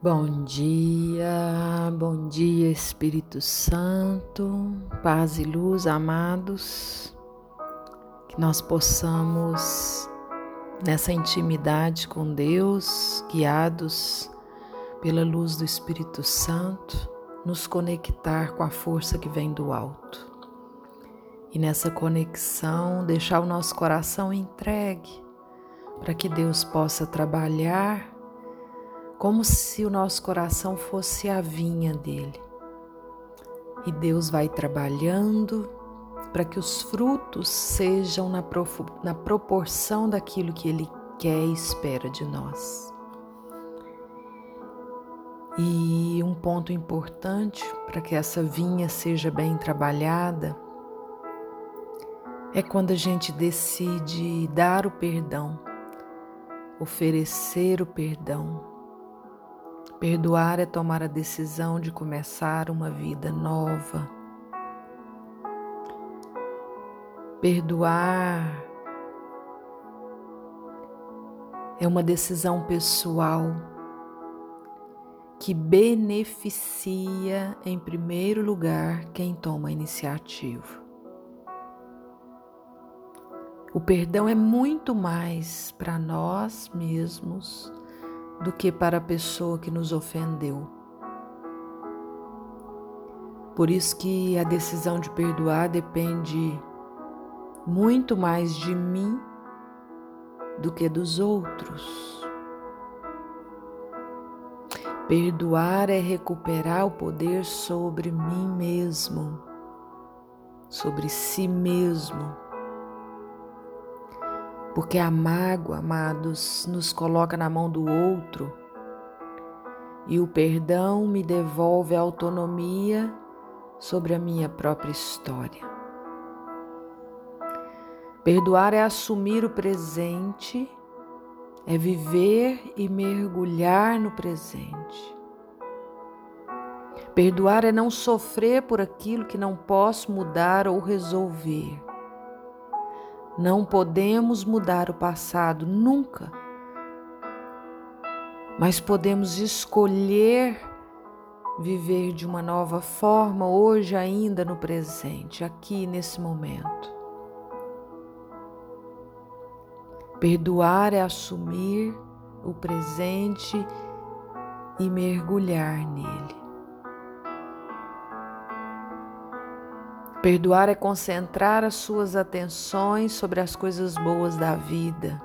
Bom dia, bom dia Espírito Santo, paz e luz, amados, que nós possamos, nessa intimidade com Deus, guiados pela luz do Espírito Santo, nos conectar com a força que vem do alto. E nessa conexão, deixar o nosso coração entregue para que Deus possa trabalhar como se o nosso coração fosse a vinha dele. E Deus vai trabalhando para que os frutos sejam na, na proporção daquilo que Ele quer e espera de nós. E um ponto importante para que essa vinha seja bem trabalhada é quando a gente decide dar o perdão, oferecer o perdão Perdoar é tomar a decisão de começar uma vida nova. Perdoar é uma decisão pessoal que beneficia, em primeiro lugar, quem toma a iniciativa. O perdão é muito mais para nós mesmos do que para a pessoa que nos ofendeu. Por isso que a decisão de perdoar depende muito mais de mim do que dos outros. Perdoar é recuperar o poder sobre mim mesmo, sobre si mesmo porque a mágoa, amados, nos coloca na mão do outro e o perdão me devolve a autonomia sobre a minha própria história. Perdoar é assumir o presente, é viver e mergulhar no presente. Perdoar é não sofrer por aquilo que não posso mudar ou resolver. Não podemos mudar o passado nunca, mas podemos escolher viver de uma nova forma hoje, ainda no presente, aqui nesse momento. Perdoar é assumir o presente e mergulhar nele. Perdoar é concentrar as suas atenções sobre as coisas boas da vida.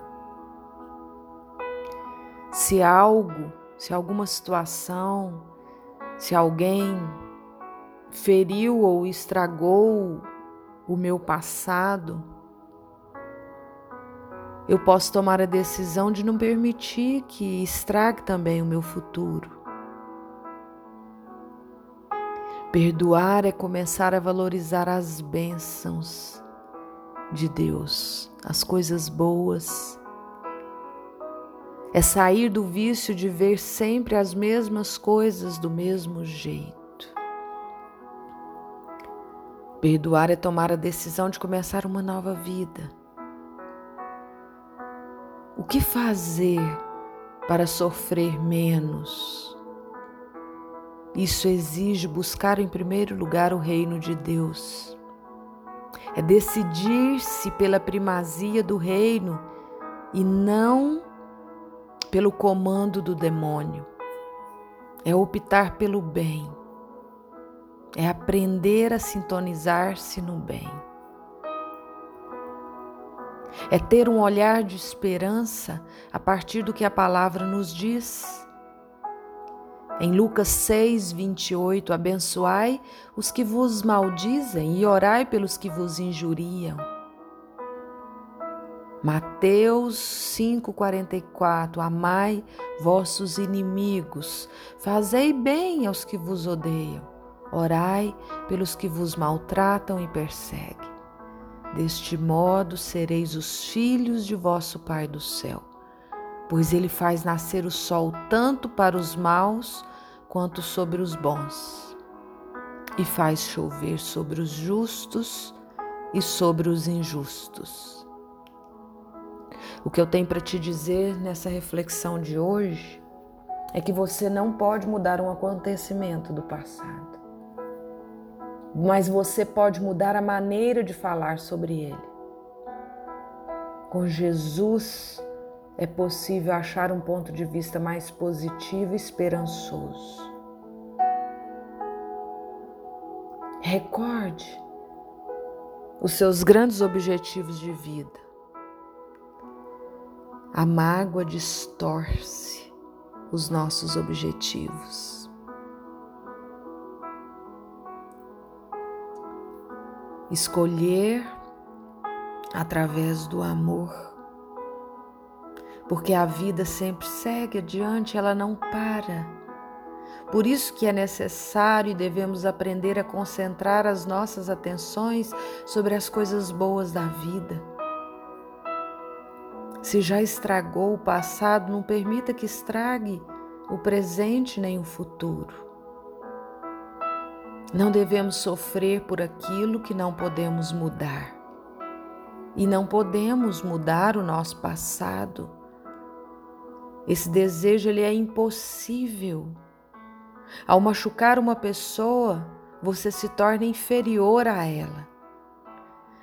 Se algo, se alguma situação, se alguém feriu ou estragou o meu passado, eu posso tomar a decisão de não permitir que estrague também o meu futuro. Perdoar é começar a valorizar as bênçãos de Deus, as coisas boas. É sair do vício de ver sempre as mesmas coisas do mesmo jeito. Perdoar é tomar a decisão de começar uma nova vida. O que fazer para sofrer menos? Isso exige buscar em primeiro lugar o reino de Deus. É decidir-se pela primazia do reino e não pelo comando do demônio. É optar pelo bem. É aprender a sintonizar-se no bem. É ter um olhar de esperança a partir do que a palavra nos diz em Lucas 6, 28, abençoai os que vos maldizem e orai pelos que vos injuriam. Mateus 5,44 Amai vossos inimigos, fazei bem aos que vos odeiam, orai pelos que vos maltratam e perseguem. Deste modo sereis os filhos de vosso Pai do céu pois ele faz nascer o sol tanto para os maus quanto sobre os bons, e faz chover sobre os justos e sobre os injustos. O que eu tenho para te dizer nessa reflexão de hoje é que você não pode mudar um acontecimento do passado, mas você pode mudar a maneira de falar sobre ele. Com Jesus é possível achar um ponto de vista mais positivo e esperançoso. Recorde os seus grandes objetivos de vida. A mágoa distorce os nossos objetivos. Escolher através do amor, porque a vida sempre segue adiante, ela não para. Por isso que é necessário e devemos aprender a concentrar as nossas atenções sobre as coisas boas da vida. Se já estragou o passado, não permita que estrague o presente nem o futuro. Não devemos sofrer por aquilo que não podemos mudar. E não podemos mudar o nosso passado. Esse desejo ele é impossível. Ao machucar uma pessoa, você se torna inferior a ela.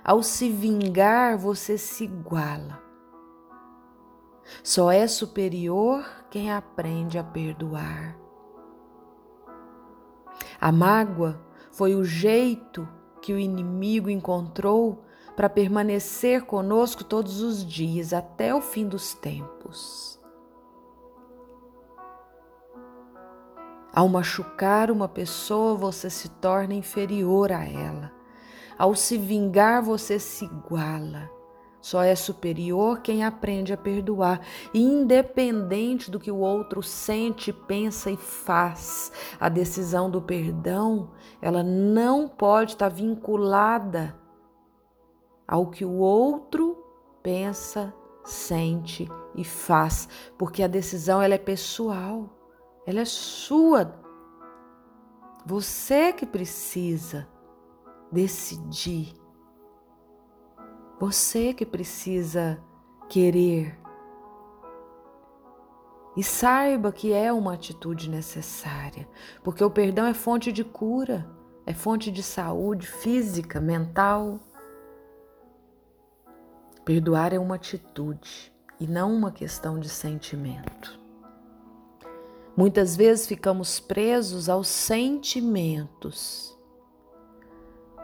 Ao se vingar, você se iguala. Só é superior quem aprende a perdoar. A mágoa foi o jeito que o inimigo encontrou para permanecer conosco todos os dias até o fim dos tempos. Ao machucar uma pessoa, você se torna inferior a ela. Ao se vingar, você se iguala. Só é superior quem aprende a perdoar, independente do que o outro sente, pensa e faz. A decisão do perdão, ela não pode estar vinculada ao que o outro pensa, sente e faz, porque a decisão ela é pessoal ela é sua. Você que precisa decidir. Você que precisa querer. E saiba que é uma atitude necessária, porque o perdão é fonte de cura, é fonte de saúde física, mental. Perdoar é uma atitude e não uma questão de sentimento. Muitas vezes ficamos presos aos sentimentos,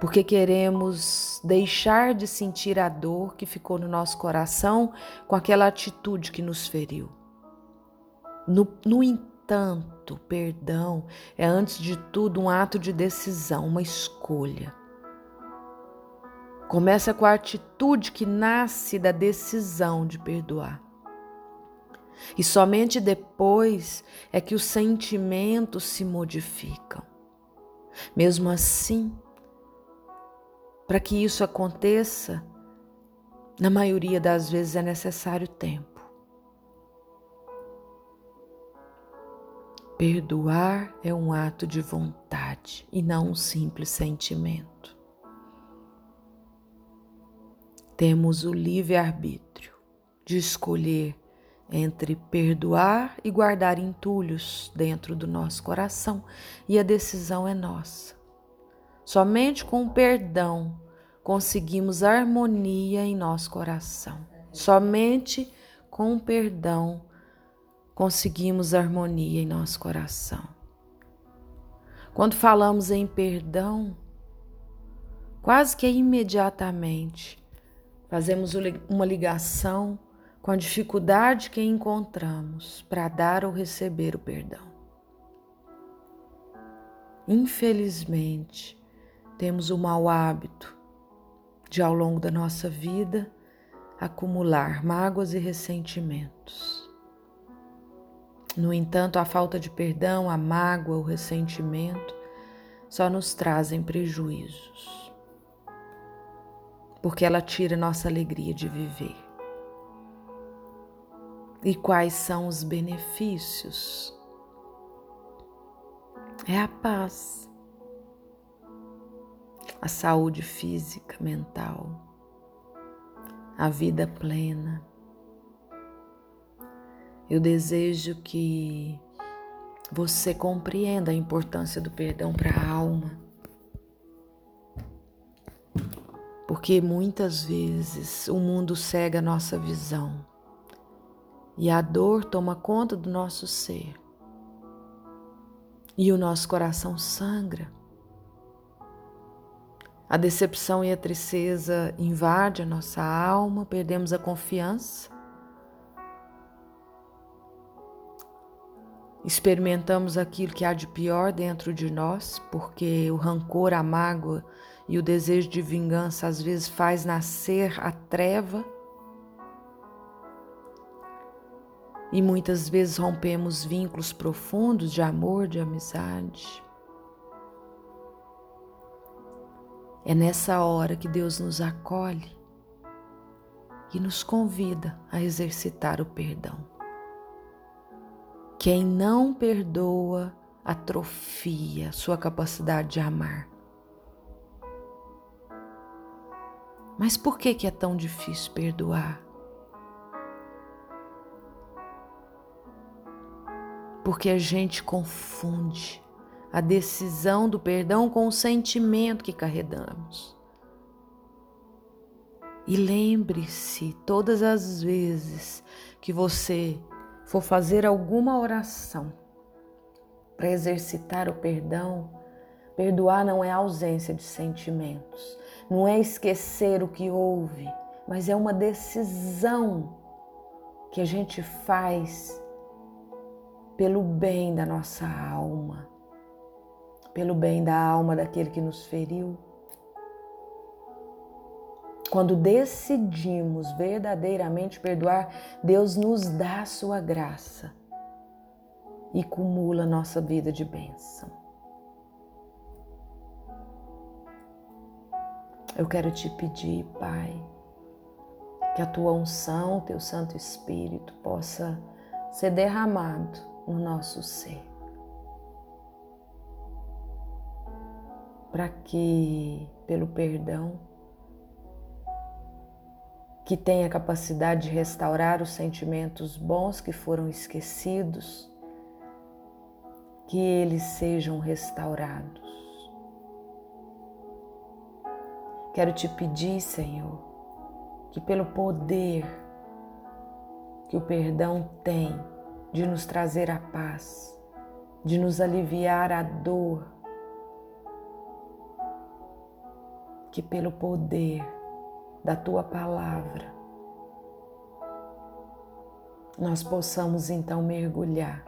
porque queremos deixar de sentir a dor que ficou no nosso coração com aquela atitude que nos feriu. No, no entanto, perdão é antes de tudo um ato de decisão, uma escolha. Começa com a atitude que nasce da decisão de perdoar. E somente depois é que os sentimentos se modificam. Mesmo assim, para que isso aconteça, na maioria das vezes é necessário tempo. Perdoar é um ato de vontade e não um simples sentimento. Temos o livre-arbítrio de escolher entre perdoar e guardar entulhos dentro do nosso coração, e a decisão é nossa. Somente com o perdão conseguimos harmonia em nosso coração. Somente com o perdão conseguimos harmonia em nosso coração. Quando falamos em perdão, quase que imediatamente fazemos uma ligação com a dificuldade que encontramos para dar ou receber o perdão. Infelizmente, temos o mau hábito de, ao longo da nossa vida, acumular mágoas e ressentimentos. No entanto, a falta de perdão, a mágoa, o ressentimento só nos trazem prejuízos, porque ela tira nossa alegria de viver. E quais são os benefícios? É a paz, a saúde física, mental, a vida plena. Eu desejo que você compreenda a importância do perdão para a alma. Porque muitas vezes o mundo cega a nossa visão e a dor toma conta do nosso ser e o nosso coração sangra. A decepção e a tristeza invadem a nossa alma, perdemos a confiança. Experimentamos aquilo que há de pior dentro de nós, porque o rancor, a mágoa e o desejo de vingança às vezes faz nascer a treva. E muitas vezes rompemos vínculos profundos de amor, de amizade. É nessa hora que Deus nos acolhe e nos convida a exercitar o perdão. Quem não perdoa atrofia sua capacidade de amar. Mas por que, que é tão difícil perdoar? Porque a gente confunde a decisão do perdão com o sentimento que carregamos. E lembre-se, todas as vezes que você for fazer alguma oração para exercitar o perdão, perdoar não é ausência de sentimentos, não é esquecer o que houve, mas é uma decisão que a gente faz pelo bem da nossa alma pelo bem da alma daquele que nos feriu. Quando decidimos verdadeiramente perdoar, Deus nos dá a sua graça e cumula nossa vida de bênção. Eu quero te pedir, Pai, que a tua unção, teu Santo Espírito possa ser derramado no nosso ser. para que, pelo perdão, que tenha capacidade de restaurar os sentimentos bons que foram esquecidos, que eles sejam restaurados. Quero te pedir, Senhor, que pelo poder que o perdão tem de nos trazer a paz, de nos aliviar a dor, que pelo poder da tua palavra nós possamos então mergulhar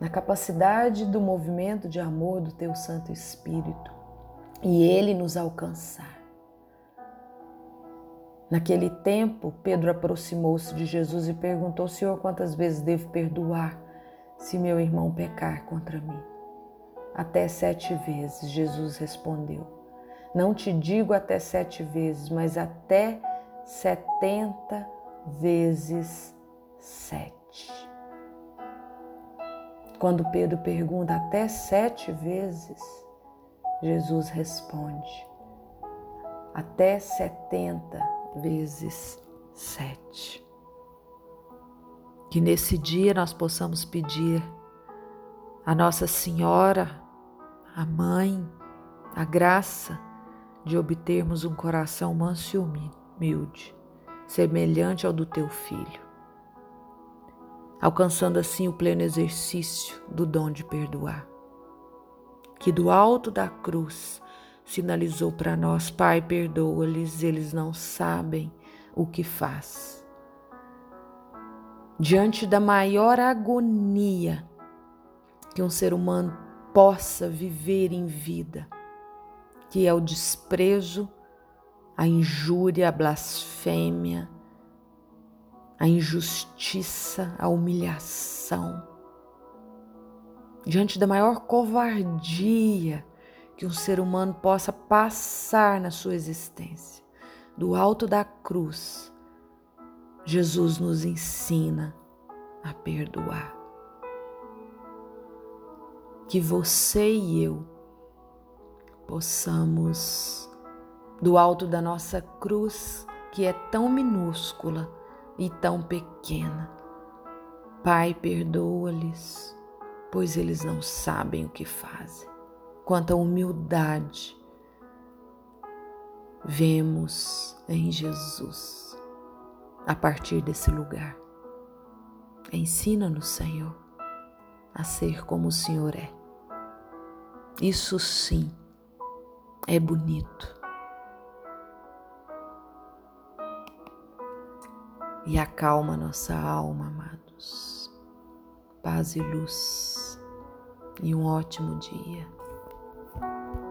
na capacidade do movimento de amor do teu Santo Espírito e ele nos alcançar. Naquele tempo, Pedro aproximou-se de Jesus e perguntou: Senhor, quantas vezes devo perdoar se meu irmão pecar contra mim? Até sete vezes, Jesus respondeu. Não te digo até sete vezes, mas até setenta vezes sete. Quando Pedro pergunta até sete vezes, Jesus responde até setenta vezes sete. Que nesse dia nós possamos pedir a Nossa Senhora, a Mãe, a graça de obtermos um coração manso e humilde, semelhante ao do teu filho, alcançando assim o pleno exercício do dom de perdoar. Que do alto da cruz sinalizou para nós: Pai, perdoa-lhes, eles não sabem o que faz. Diante da maior agonia que um ser humano possa viver em vida, que é o desprezo, a injúria, a blasfêmia, a injustiça, a humilhação. Diante da maior covardia que um ser humano possa passar na sua existência, do alto da cruz, Jesus nos ensina a perdoar. Que você e eu possamos, do alto da nossa cruz, que é tão minúscula e tão pequena, Pai, perdoa-lhes, pois eles não sabem o que fazem. Quanta humildade vemos em Jesus a partir desse lugar. Ensina-nos, Senhor, a ser como o Senhor é. Isso sim é bonito. E acalma nossa alma, amados. Paz e luz. E um ótimo dia.